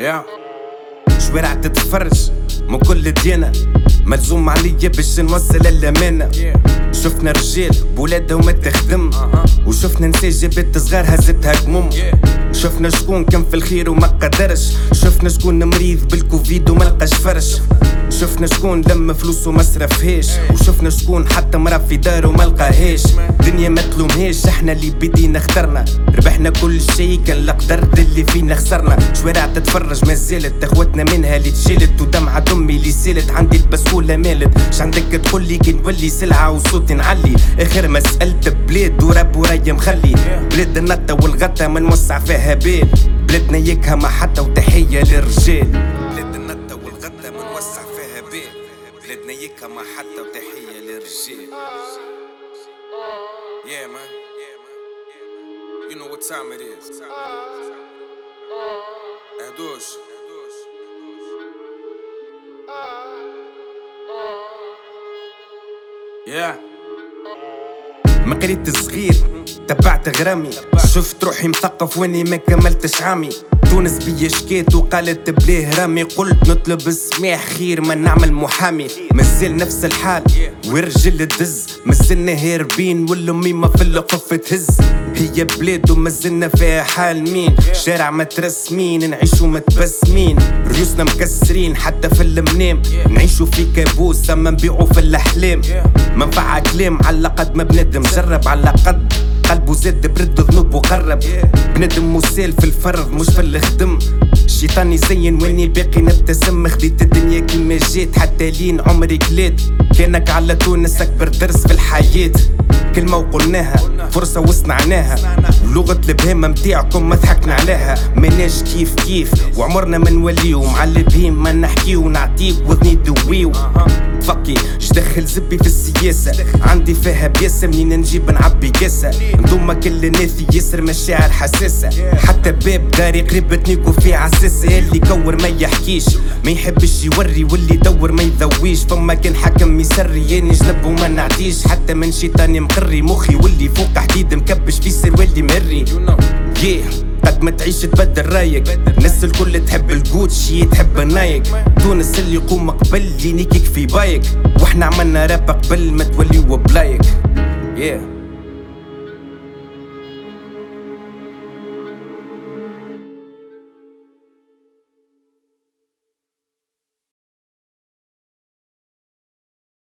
شوارع تتفرج من كل ديانة ملزوم عليا باش نوصل الأمانة شفنا رجال بولادهم تخدم. وشفنا نساء جابت صغار هزتها كموم شفنا شكون كان في الخير وما قدرش. شفنا شكون مريض بالكوفيد وما لقاش فرش. شفنا شكون لم فلوس وما صرفهاش وشفنا شكون حتى مرا في داره وما لقاهاش. دنيا ما تلومهاش إحنا اللي بدينا اخترنا ربحنا كل شيء كان القدر اللي فينا خسرنا. شوارع تتفرج ما زالت اخواتنا منها اللي تشيلت ودمعة امي اللي سالت عندي البسكولة مالت. ش عندك تقول لي كي نولي سلعة وصوتي نعلي. آخر مسألة بلاد ورب ورايا مخلي. بلاد النطة والغطا ما نوسع فيها بال. بلادنا يكها ما حتى وتحية للرجال. ما حتى وتحية للرجال. Yeah man. You know what time it is. أهدوش Yeah. ما قريت صغير تبعت غرامي. شفت روحي مثقف واني ما كملتش عامي. تونس بيا شكيت وقالت بليه رامي. قلت نطلب السماح خير ما نعمل محامي. مازال نفس الحال ورجل الدز مازلنا هاربين والامي ما في القف تهز. هي بلاد ومازلنا فيها حال مين؟ شارع مترسمين نعيشو متبسمين. ريوسنا مكسرين حتى في المنام. نعيشو في كابوس أما نبيعو في الأحلام. منفعة كلام على قد ما بنادم جرب على قد. قلبه زاد برد ذنوب وقرب. بندم مسال في الفرض مش في الخدم الشيطان يزين واني باقي نبتسم. خديت الدنيا كيما جيت حتى لين عمري كليت كانك على تونس أكبر درس في الحياة. كلمة وقلناها فرصة وصنعناها ولغة البهيمة متاعكم ما ضحكنا عليها. ماناش كيف كيف وعمرنا ما نوليو. مع البهيم ما نحكيو نعطيك وذني دويو. فكي دخل زبي في السياسة. عندي فيها بياسة منين نجيب نعبي كاسة نضم كل الناس يسر مشاعر حساسة. حتى باب داري قريب تنيكو في عساسة. اللي كور ما يحكيش ما يحبش يوري واللي يدور ما يذويش. فما كان حكم يسري ياني جنب وما نعديش. حتى من شيطاني مقري مخي واللي فوق حديد مكبش في سروالي مري. Yeah. ما تعيش تبدل رايك. الناس الكل تحب الجوتشي تحب النايك تونس اللي يقوم قبل ينيكك في بايك. وإحنا عملنا راب قبل ما تولي بلايك. Yeah.